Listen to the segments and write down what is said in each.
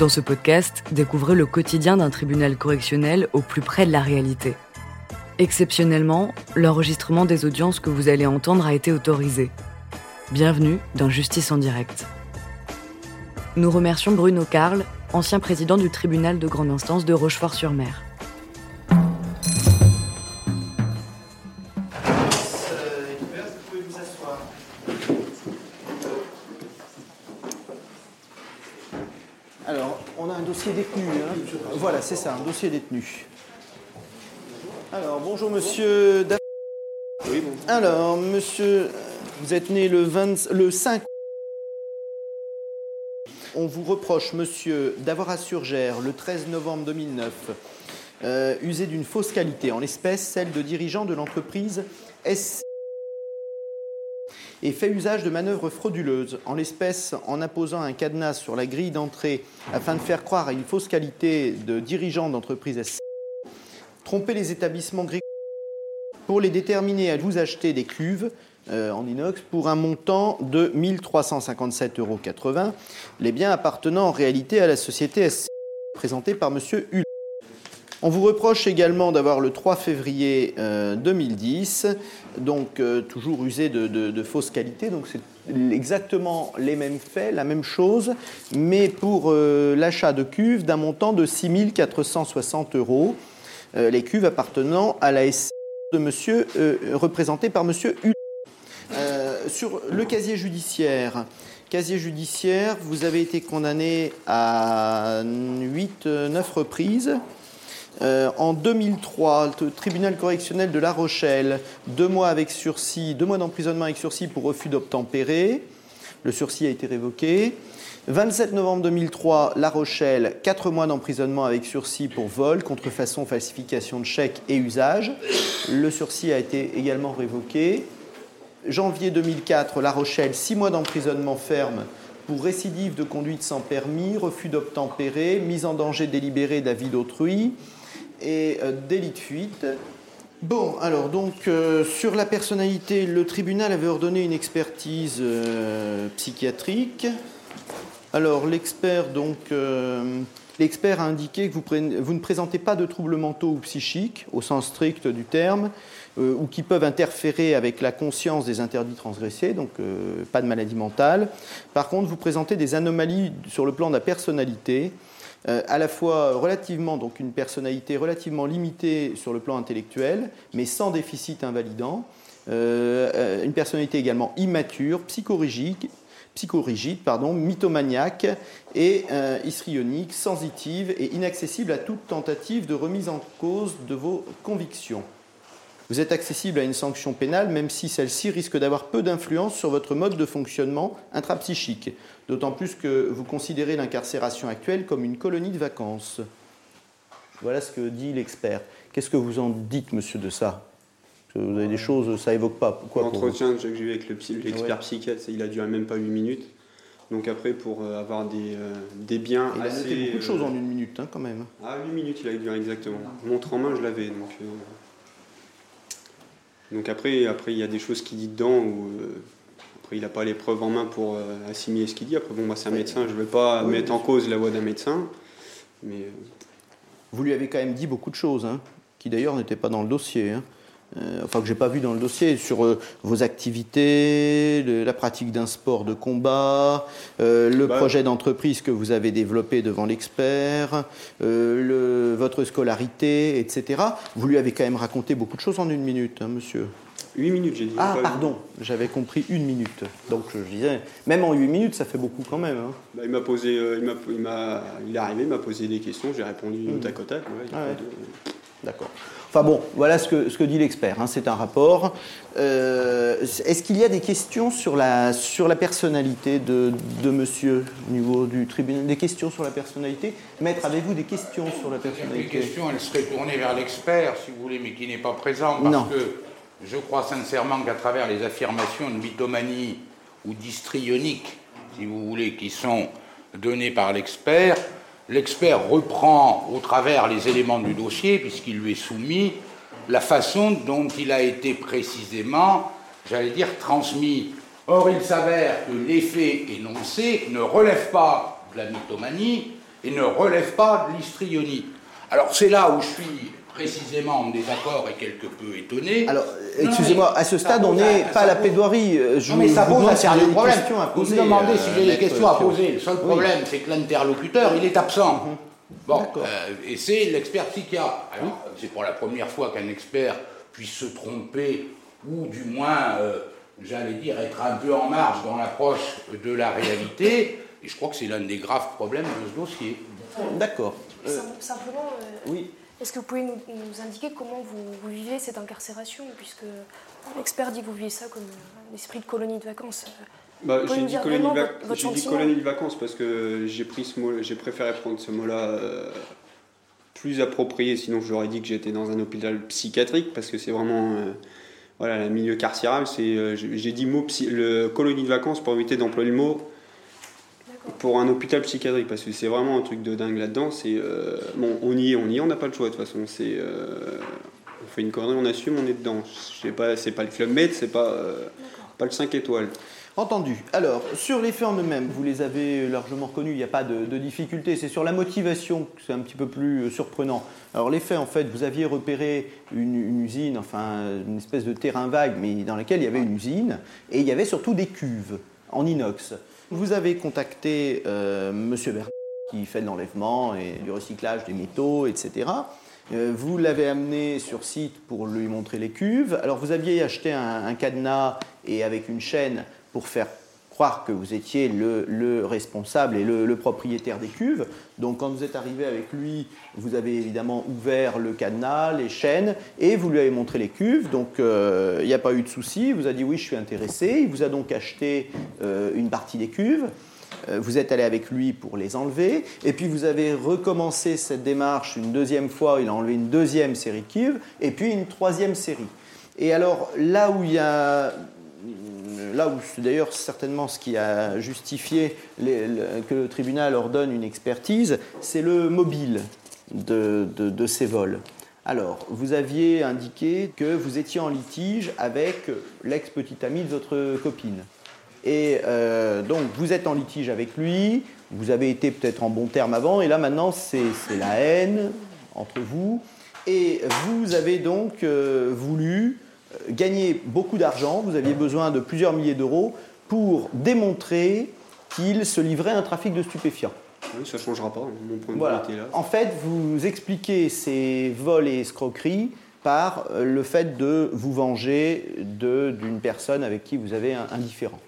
Dans ce podcast, découvrez le quotidien d'un tribunal correctionnel au plus près de la réalité. Exceptionnellement, l'enregistrement des audiences que vous allez entendre a été autorisé. Bienvenue dans Justice en direct. Nous remercions Bruno Carl, ancien président du tribunal de grande instance de Rochefort-sur-Mer. Voilà, c'est ça, un dossier détenu. Alors, bonjour monsieur. Alors, monsieur, vous êtes né le, 20 le 5. On vous reproche, monsieur, d'avoir à Surgère, le 13 novembre 2009, euh, usé d'une fausse qualité, en l'espèce celle de dirigeant de l'entreprise S et fait usage de manœuvres frauduleuses, en l'espèce en imposant un cadenas sur la grille d'entrée afin de faire croire à une fausse qualité de dirigeant d'entreprise SC, tromper les établissements gris pour les déterminer à vous acheter des cuves euh, en inox pour un montant de 1357,80 euros, les biens appartenant en réalité à la société SC, présentée par M. Hull. On vous reproche également d'avoir le 3 février euh, 2010, donc euh, toujours usé de, fausses qualités, donc c'est exactement les mêmes faits, la même chose, mais pour euh, l'achat de cuves d'un montant de 6 460 euros, euh, les cuves appartenant à la SC de monsieur, euh, représenté par monsieur. Euh, sur le casier judiciaire, casier judiciaire, vous avez été condamné à 8-9 reprises. Euh, en 2003, le tribunal correctionnel de La Rochelle, deux mois avec sursis, deux mois d'emprisonnement avec sursis pour refus d'obtempérer. Le sursis a été révoqué. 27 novembre 2003, La Rochelle, quatre mois d'emprisonnement avec sursis pour vol, contrefaçon, falsification de chèques et usage. Le sursis a été également révoqué. Janvier 2004, La Rochelle, six mois d'emprisonnement ferme pour récidive de conduite sans permis, refus d'obtempérer, mise en danger délibérée d'avis d'autrui et euh, délit de fuite. Bon, alors donc euh, sur la personnalité, le tribunal avait ordonné une expertise euh, psychiatrique. Alors l'expert donc l'expert a indiqué que vous, vous ne présentez pas de troubles mentaux ou psychiques au sens strict du terme ou qui peuvent interférer avec la conscience des interdits transgressés, donc pas de maladie mentale. Par contre, vous présentez des anomalies sur le plan de la personnalité, euh, à la fois relativement, donc une personnalité relativement limitée sur le plan intellectuel, mais sans déficit invalidant, Euh, euh, une personnalité également immature, psychorigide, mythomaniaque et euh, histrionique, sensitive et inaccessible à toute tentative de remise en cause de vos convictions. Vous êtes accessible à une sanction pénale, même si celle-ci risque d'avoir peu d'influence sur votre mode de fonctionnement intrapsychique, d'autant plus que vous considérez l'incarcération actuelle comme une colonie de vacances. Voilà ce que dit l'expert. Qu'est-ce que vous en dites, monsieur, de ça Vous avez des choses, ça évoque pas. Quoi pour vous L'entretien que j'ai eu avec le psy- l'expert Ouais. psychiatre, il a duré même pas 8 minutes. Donc après, pour euh, avoir des, euh, des biens Il a assez... noté beaucoup de euh, choses en une minute, hein, quand même. Ah, 8 minutes, il a duré exactement. Montre en main, je l'avais. Donc, euh, donc après, après, il y a des choses qu'il dit dedans où... euh, Après, il n'a pas les preuves en main pour euh, assimiler ce qu'il dit. Après, bon, moi, c'est un médecin, je ne vais pas Oui, mettre en cause la voix d'un médecin. Mais euh, Vous lui avez quand même dit beaucoup de choses, hein, qui d'ailleurs n'étaient pas dans le dossier. hein. Euh, enfin, que j'ai pas vu dans le dossier, sur euh, vos activités, le- la pratique d'un sport de combat, euh, le Bah, projet d'entreprise que vous avez développé devant l'expert, euh, le- votre scolarité, etc. Vous lui avez quand même raconté beaucoup de choses en une minute, hein, monsieur. 8 minutes, j'ai dit. Ah, pardon, j'avais compris une minute. Donc je disais, même en huit minutes, ça fait beaucoup quand même. hein. Bah, il m'a posé, il, m'a, il, m'a- il est arrivé, il m'a posé des questions, j'ai répondu au tac au tac. ouais, Ah pas ouais. de- D'accord. Enfin bon, voilà ce que, ce que dit l'expert. hein, c'est un rapport. Euh, Est-ce qu'il y a des questions sur la, sur la personnalité de, de monsieur au niveau du tribunal? Des questions sur la personnalité? Maître, avez-vous des questions sur la Les personnalité? questions, elles seraient tournées vers l'expert, si vous voulez, mais qui n'est pas présent, parce Non. que je crois sincèrement qu'à travers les affirmations de mythomanie ou d'histrionique, si vous voulez, qui sont données par l'expert, l'expert reprend au travers les éléments du dossier, puisqu'il lui est soumis, la façon dont il a été précisément, j'allais dire, transmis. Or, il s'avère que les faits énoncés ne relèvent pas de la mythomanie, et ne relève pas de l'histrionite. Alors c'est là où je suis précisément en désaccord et quelque peu étonné. Alors, excusez-moi, à ce stade, on n'est pas à la plaidoirie. Je non, mais ça pose un sérieux problème. Vous me demandez si j'ai des questions à poser. Le seul problème, c'est que l'interlocuteur, il est absent. Mhm. Bon, euh, et c'est l'expert psychiatre. Alors, c'est pour la première fois qu'un expert puisse se tromper, ou du moins, euh, j'allais dire, être un peu en marge dans l'approche de la réalité. Et je crois que c'est l'un des graves problèmes de ce dossier. D'accord. Simplement, euh, oui. Est-ce que vous pouvez nous, indiquer comment vous, vivez cette incarcération Puisque l'expert dit que vous vivez ça comme un esprit de colonie de vacances. Bah, j'ai dit, colonie, dit colonie de vacances parce que j'ai pris ce mot, j'ai préféré prendre ce mot-là euh, plus approprié. Sinon, j'aurais dit que j'étais dans un hôpital psychiatrique parce que c'est vraiment euh, voilà le milieu carcéral. C'est euh, j'ai dit mot le colonie de vacances pour éviter d'employer le mot pour un hôpital psychiatrique parce que c'est vraiment un truc de dingue là-dedans. C'est bon, on y est, on y est, on n'a pas le choix de toute façon. C'est on fait une connerie, on assume, on est dedans. C'est pas c'est pas le club med, c'est pas pas le 5 étoiles. Entendu. Alors, sur les faits en eux-mêmes, vous les avez largement reconnus, il n'y a pas de, difficulté. C'est sur la motivation que c'est un petit peu plus euh, surprenant. Alors, les faits, en fait, vous aviez repéré une, usine, enfin, une espèce de terrain vague, mais dans lequel il y avait une usine, et il y avait surtout des cuves en inox. Vous avez contacté euh, M. Bernard, qui fait l'enlèvement et du recyclage des métaux, etc. Euh, vous l'avez amené sur site pour lui montrer les cuves. Alors, vous aviez acheté un cadenas et avec une chaîne pour faire que vous étiez le, responsable et le, propriétaire des cuves. Donc quand vous êtes arrivé avec lui, vous avez évidemment ouvert le cadenas, les chaînes, et vous lui avez montré les cuves. Donc euh, il n'y a pas eu de souci, il vous a dit oui, je suis intéressé. Il vous a donc acheté euh, une partie des cuves. Euh, vous êtes allé avec lui pour les enlever, et puis vous avez recommencé cette démarche une deuxième fois, il a enlevé une deuxième série de cuves, et puis une troisième série. Et alors là où il y a là où c'est d'ailleurs certainement ce qui a justifié que le tribunal ordonne une expertise, c'est le mobile de, ces vols. Alors, vous aviez indiqué que vous étiez en litige avec l'ex-petite amie de votre copine. Et euh, donc, vous êtes en litige avec lui, vous avez été peut-être en bon terme avant, et là maintenant, c'est la haine entre vous. Et vous avez donc euh, voulu euh, gagner beaucoup d'argent, vous aviez besoin de plusieurs milliers d'euros pour démontrer qu'il se livrait à un trafic de stupéfiants. Oui, ça ne changera pas, mon point de voilà. vue là. En fait, vous expliquez ces vols et escroqueries par euh, le fait de vous venger d'une personne avec qui vous avez un, indifférent.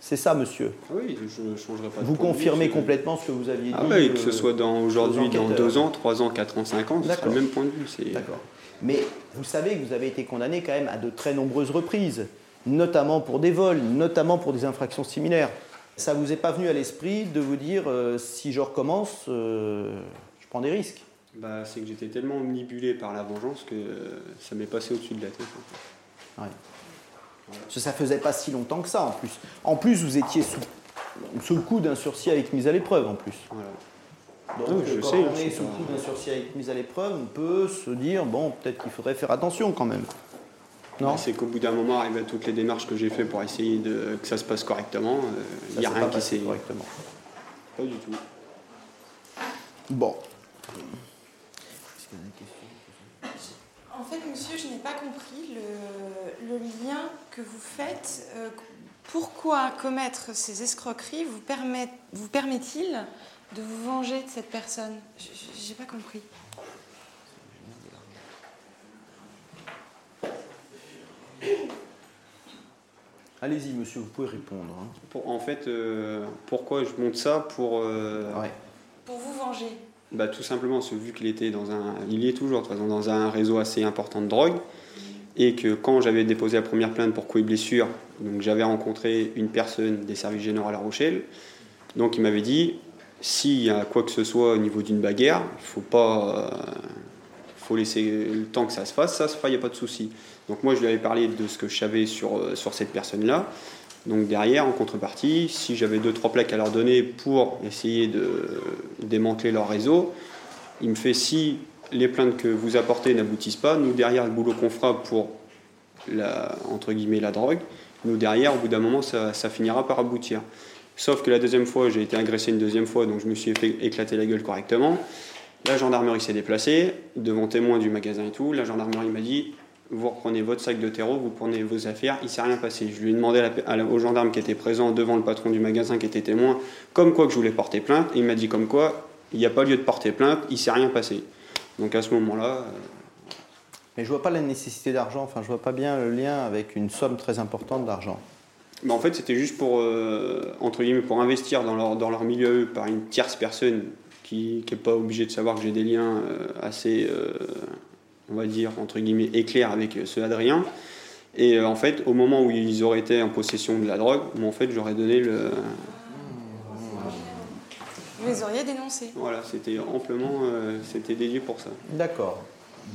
C'est ça, monsieur? Oui, je ne changerai pas. Vous confirmez complètement ce que vous aviez ah dit oui, que ce soit aujourd'hui, dans deux ans, trois ans, quatre ans, cinq ans, c'est le même point de vue. D'accord. Mais vous savez que vous avez été condamné quand même à de très nombreuses reprises, notamment pour des vols, notamment pour des infractions similaires. Ça vous est pas venu à l'esprit de vous dire euh, si je recommence, euh, je prends des risques? Bah, C'est que j'étais tellement omnibulé par la vengeance que ça m'est passé au-dessus de la tête. Ouais. Ça faisait pas si longtemps que ça en plus. En plus, vous étiez sous, sous le coup d'un sursis avec mise à l'épreuve en plus. Voilà. Donc, je quand sais, on est sous le coup d'un sursis avec mise à l'épreuve, on peut se dire, bon, peut-être qu'il faudrait faire attention quand même. Non C'est qu'au bout d'un moment, arrivé à toutes les démarches que j'ai fait pour essayer de, que ça se passe correctement, euh, il n'y a rien qui s'est. correctement. Pas du tout. Bon. En fait, monsieur, je n'ai pas compris le, lien que vous faites. Euh, pourquoi commettre ces escroqueries vous permet-il de vous venger de cette personne J'ai pas compris. Allez-y, monsieur, vous pouvez répondre. Hein. en fait, euh, pourquoi je monte ça pour. Euh, pour vous venger bah, Tout simplement, vu qu'il était dans un. Il y est toujours, dans un réseau assez important de drogue. Et que quand j'avais déposé la première plainte pour coups et blessures, donc j'avais rencontré une personne des services généraux à La Rochelle. Donc il m'avait dit s'il y a quoi que ce soit au niveau d'une bagarre, il faut pas. Euh, faut laisser le temps que ça se fasse, ça se fera, il n'y a pas de souci. Donc moi je lui avais parlé de ce que je savais sur, euh, sur cette personne-là. Donc derrière, en contrepartie, si j'avais deux, trois plaques à leur donner pour essayer de démanteler leur réseau, il me fait si les plaintes que vous apportez n'aboutissent pas, nous derrière le boulot qu'on fera pour la, entre guillemets la drogue, nous derrière, au bout d'un moment, ça, ça finira par aboutir. Sauf que la deuxième fois, j'ai été agressé une deuxième fois, donc je me suis fait éclater la gueule correctement. La gendarmerie s'est déplacée, devant témoins du magasin et tout. La gendarmerie m'a dit Vous reprenez votre sac de terreau, vous prenez vos affaires, il ne s'est rien passé. Je lui ai demandé aux gendarmes qui étaient présents devant le patron du magasin qui était témoin, comme quoi que je voulais porter plainte. Et il m'a dit comme quoi il n'y a pas lieu de porter plainte, il ne s'est rien passé. Donc à ce moment-là. Euh, Mais je vois pas la nécessité d'argent, enfin je vois pas bien le lien avec une somme très importante d'argent. En fait, c'était juste pour, euh, entre guillemets, pour investir dans leur, dans leur milieu par une tierce personne qui n'est pas obligé de savoir que j'ai des liens euh, assez, euh, on va dire, entre guillemets, éclairs avec ce Adrien. Et en fait, au moment où ils auraient été en possession de la drogue, en fait, j'aurais donné le. Vous les auriez dénoncés Voilà, c'était amplement, c'était dédié pour ça. D'accord.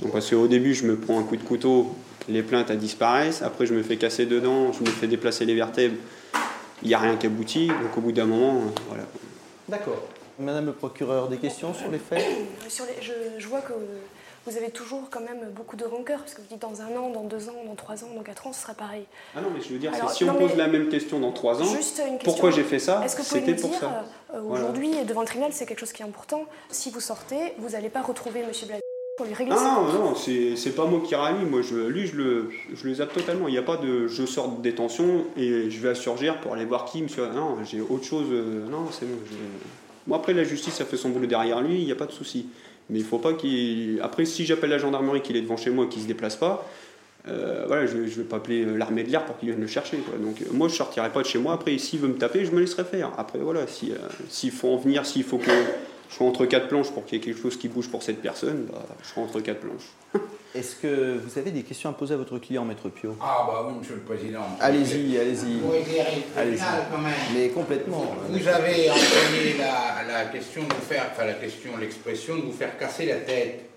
Donc parce qu'au début, je me prends un coup de couteau, les plaintes disparaissent, après je me fais casser dedans, je me fais déplacer les vertèbres, il n'y a rien qui aboutit, donc au bout d'un moment, voilà. D'accord. Madame le procureur, des questions sur les faits sur les, je, vois que vous avez toujours quand même beaucoup de rancœur, parce que vous dites dans un an, dans deux ans, dans trois ans, dans quatre ans, ce sera pareil. Ah non, mais je veux dire, si on pose la même question dans trois ans, pourquoi j'ai fait ça? C'était pour ça. Euh, aujourd'hui, devant le tribunal, c'est quelque chose qui est important. Si vous sortez, vous n'allez pas retrouver M. Blaise pour lui régler ah, Non, non, c'est pas moi qui rallie. Moi, je, lui, je le, je le zappe totalement. Il n'y a pas de je sors de détention et je vais à Surgir pour aller voir qui, monsieur. Non, j'ai autre chose. Euh, non, c'est bon. Bon, après, la justice a fait son boulot derrière lui, il n'y a pas de souci. Mais il faut pas qu'il. Après, si j'appelle la gendarmerie qu'il est devant chez moi et qu'il ne se déplace pas, euh, voilà, je ne vais pas appeler euh, l'armée de l'air pour qu'il vienne le chercher. Donc, euh, moi, je ne sortirai pas de chez moi. Après, s'il veut me taper, je me laisserai faire. Après, voilà, s'il faut en venir, s'il faut que je sois entre quatre planches pour qu'il y ait quelque chose qui bouge pour cette personne, bah, je serai entre quatre planches. Est-ce que vous avez des questions à poser à votre client, Maître Pio? Ah bah oui, Monsieur le Président. Allez-y, allez-y. Pour éclairer allez quand même. Mais complètement. Vous avez entendu la, la, question de vous faire, enfin la question, l'expression de vous faire casser la tête.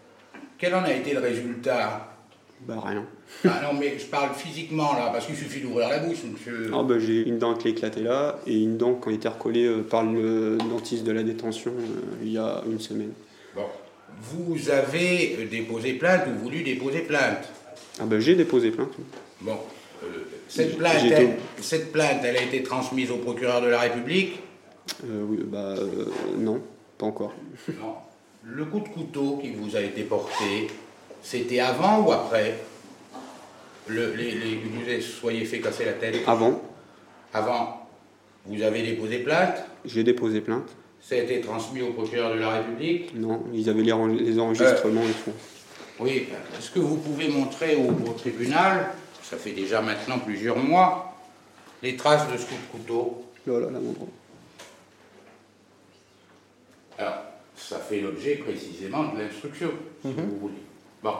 Quel en a été le résultat? Bah rien. Ah non, mais je parle physiquement là, parce qu'il suffit d'ouvrir la bouche, monsieur. Ah bah j'ai une dent qui éclatée là, et une dent qui a été recollée euh, par le dentiste de la détention euh, il y a une semaine. Bon vous avez déposé plainte ou voulu déposer plainte? Ah ben j'ai déposé plainte. Bon. Euh, cette, plainte, elle, cette plainte, elle a été transmise au procureur de la République? Euh, Oui, bah euh, non, pas encore. Non. Le coup de couteau qui vous a été porté, c'était avant ou après le, les, les, Vous soyez fait casser la tête Avant. Avant. Vous avez déposé plainte J'ai déposé plainte. Ça a été transmis au procureur de la République Non, ils avaient les, enregistrements et tout. Oui, est-ce que vous pouvez montrer au, tribunal, ça fait déjà maintenant plusieurs mois, les traces de ce coup de couteau? Voilà, la montre. Alors, ça fait l'objet précisément de l'instruction, si mhm. vous voulez. Bon,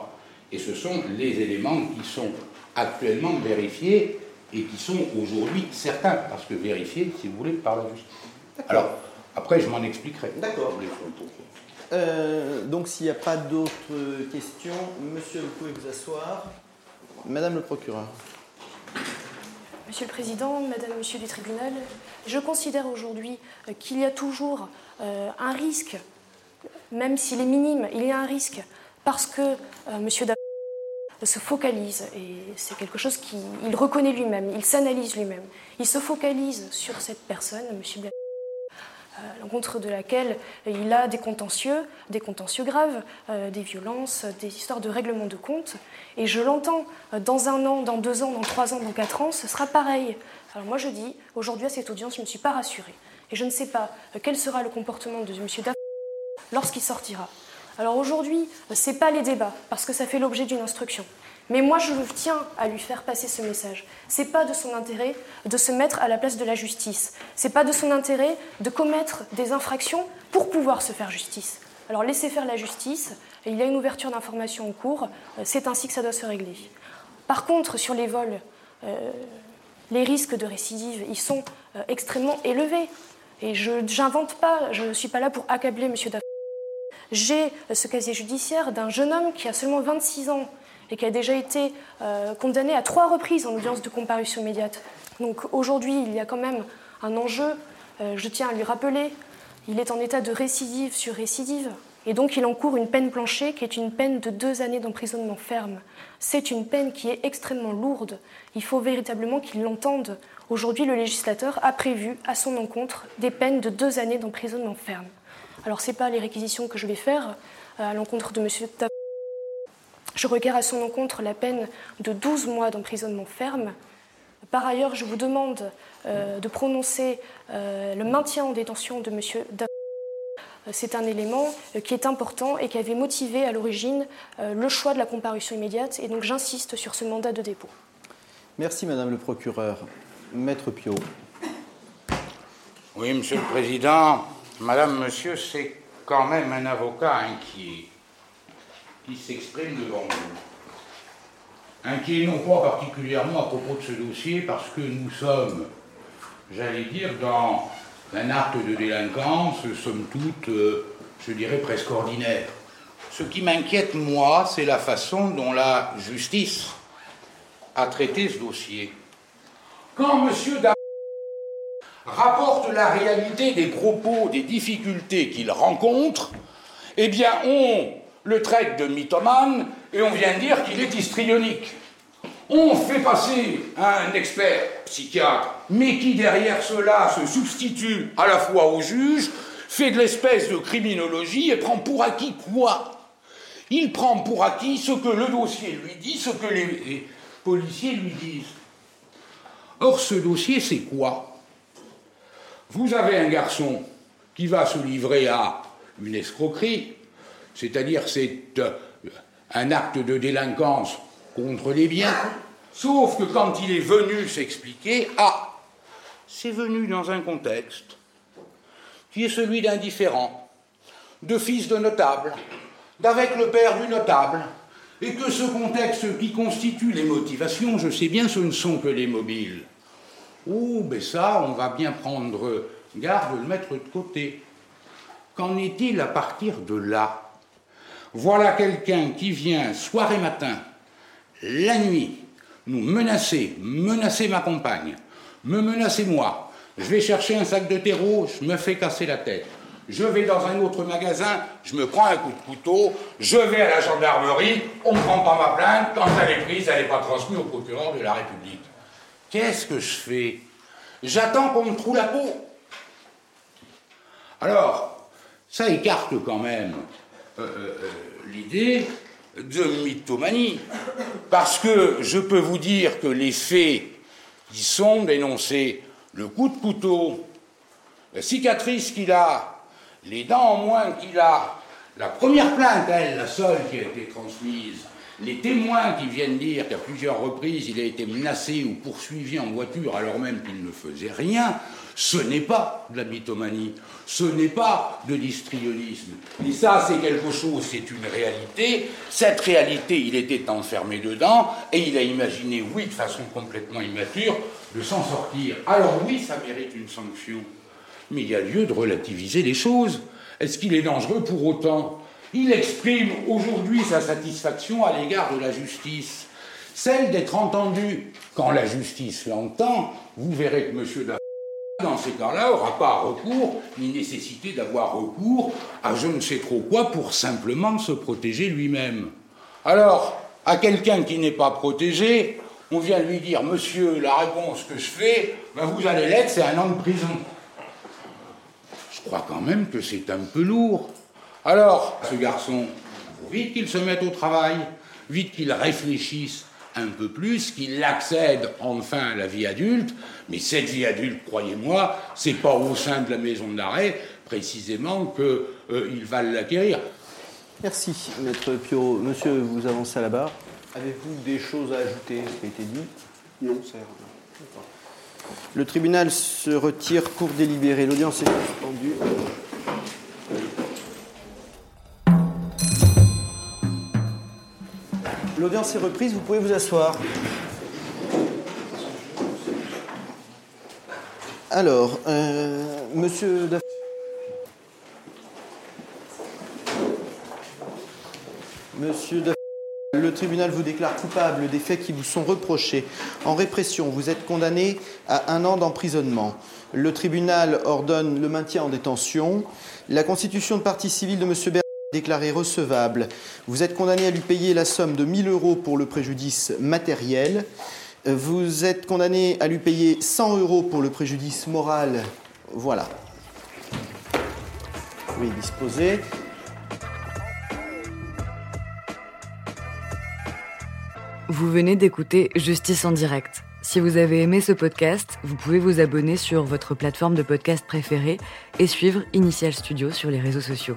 et ce sont les éléments qui sont actuellement vérifiés et qui sont aujourd'hui certains, parce que vérifiés, si vous voulez, par la justice. Alors, après, je m'en expliquerai. D'accord. Euh, donc, s'il n'y a pas d'autres questions, monsieur, vous pouvez vous asseoir. Madame le procureur. Monsieur le Président, Madame, Monsieur du tribunal, je considère aujourd'hui euh, qu'il y a toujours euh, un risque, même s'il est minime, il y a un risque, parce que Monsieur se focalise, et c'est quelque chose qu'il reconnaît lui-même, il s'analyse lui-même, il se focalise sur cette personne, Monsieur Blanc à l'encontre de laquelle il a des contentieux, des contentieux graves, euh, des violences, des histoires de règlement de compte. Et je l'entends, euh, dans un an, dans deux ans, dans trois ans, dans quatre ans, ce sera pareil. Alors moi je dis, aujourd'hui à cette audience, je ne suis pas rassurée. Et je ne sais pas euh, quel sera le comportement de M. Daff lorsqu'il sortira. Alors aujourd'hui, ce n'est pas les débats, parce que ça fait l'objet d'une instruction. Mais moi, je tiens à lui faire passer ce message. C'est pas de son intérêt de se mettre à la place de la justice. C'est pas de son intérêt de commettre des infractions pour pouvoir se faire justice. Alors laissez faire la justice. Il y a une ouverture d'information en cours. C'est ainsi que ça doit se régler. Par contre, sur les vols, euh, les risques de récidive, ils sont euh, extrêmement élevés. Et je n'invente pas, je ne suis pas là pour accabler M. Daff. J'ai ce casier judiciaire d'un jeune homme qui a seulement 26 ans, et qui a déjà été euh, condamné à trois reprises en audience de comparution immédiate. Donc aujourd'hui, il y a quand même un enjeu, euh, je tiens à lui rappeler, il est en état de récidive sur récidive, et donc il encourt une peine planchée qui est une peine de deux années d'emprisonnement ferme. C'est une peine qui est extrêmement lourde. Il faut véritablement qu'il l'entende Aujourd'hui, le législateur a prévu à son encontre des peines de deux années d'emprisonnement ferme. Alors, ce n'est pas les réquisitions que je vais faire euh, à l'encontre de M. Je requiers à son encontre la peine de 12 mois d'emprisonnement ferme. Par ailleurs, je vous demande euh, de prononcer euh, le maintien en détention de M. C'est un élément qui est important et qui avait motivé à l'origine le choix de la comparution immédiate. Et donc j'insiste sur ce mandat de dépôt. Merci, Madame le procureur. Maître Pio. Oui, Monsieur le Président, Madame, Monsieur, c'est quand même un avocat inquiet qui s'exprime devant vous. Inquiet non pas particulièrement à propos de ce dossier, parce que nous sommes, j'allais dire, dans un acte de délinquance, somme toute, euh, je dirais, presque ordinaire. Ce qui m'inquiète, moi, c'est la façon dont la justice a traité ce dossier. Quand. Rapporte la réalité des propos, des difficultés qu'il rencontre, eh bien, on le traite de mythomane et on vient dire qu'il est histrionique. On fait passer un expert psychiatre, mais qui derrière cela se substitue à la fois au juge, fait de l'espèce de criminologie et prend pour acquis quoi? Il prend pour acquis ce que le dossier lui dit, ce que les policiers lui disent. Or, ce dossier, c'est quoi? Vous avez un garçon qui va se livrer à une escroquerie, c'est-à-dire c'est euh, un acte de délinquance contre les biens, sauf que quand il est venu s'expliquer, ah, c'est venu dans un contexte qui est celui d'un différent, de fils de notable, d'avec le père du notable, et que ce contexte qui constitue les motivations, je sais bien, ce ne sont que les mobiles. Oh, ben ça, on va bien prendre garde de le mettre de côté. Qu'en est-il à partir de là? Voilà quelqu'un qui vient soir et matin, la nuit, nous menacer, menacer ma compagne, me menacer moi. Je vais chercher un sac de terreau, je me fais casser la tête je vais dans un autre magasin, je me prends un coup de couteau, je vais à la gendarmerie, on ne prend pas ma plainte, quand elle est prise, elle n'est pas transmise au procureur de la République. Qu'est-ce que je fais? J'attends qu'on me trouve la peau. Alors, ça écarte quand même euh, euh, l'idée de mythomanie, parce que je peux vous dire que les faits qui sont dénoncés, le coup de couteau, la cicatrice qu'il a les dents en moins qu'il a, la première plainte, elle, la seule qui a été transmise, les témoins qui viennent dire qu'à plusieurs reprises il a été menacé ou poursuivi en voiture alors même qu'il ne faisait rien, ce n'est pas de la mythomanie, ce n'est pas de l'histrionisme. Et ça, c'est quelque chose, c'est une réalité. Cette réalité, il était enfermé dedans et il a imaginé, oui, de façon complètement immature, de s'en sortir. Alors oui, ça mérite une sanction. Mais il y a lieu de relativiser les choses. Est-ce qu'il est dangereux pour autant? Il exprime aujourd'hui sa satisfaction à l'égard de la justice, celle d'être entendu. Quand la justice l'entend, vous verrez que M. Daff, dans ces cas-là, n'aura pas recours, ni nécessité d'avoir recours à je ne sais trop quoi pour simplement se protéger lui-même. Alors, à quelqu'un qui n'est pas protégé, on vient lui dire Monsieur, la réponse que je fais, ben vous allez l'être, c'est un an de prison je crois quand même que c'est un peu lourd. Alors, ce garçon, vite qu'il se mette au travail, vite qu'il réfléchisse un peu plus, qu'il accède enfin à la vie adulte, mais cette vie adulte, croyez-moi, c'est pas au sein de la maison d'arrêt précisément qu'il euh, va l'acquérir. Merci, Maître Pio. Monsieur, vous avancez à la barre. Avez-vous des choses à ajouter à ce qui a été dit? Non, c'est le tribunal se retire, cours délibéré. L'audience est suspendue. L'audience est reprise, vous pouvez vous asseoir. Alors, euh, monsieur Monsieur le tribunal vous déclare coupable des faits qui vous sont reprochés. En répression, vous êtes condamné à un an d'emprisonnement. Le tribunal ordonne le maintien en détention. La constitution de partie civile de M. Bernard est déclarée recevable. Vous êtes condamné à lui payer la somme de 1000 euros pour le préjudice matériel. Vous êtes condamné à lui payer 100 euros pour le préjudice moral. Voilà. Oui, disposé. Vous venez d'écouter Justice en direct. Si vous avez aimé ce podcast, vous pouvez vous abonner sur votre plateforme de podcast préférée et suivre Initial Studio sur les réseaux sociaux.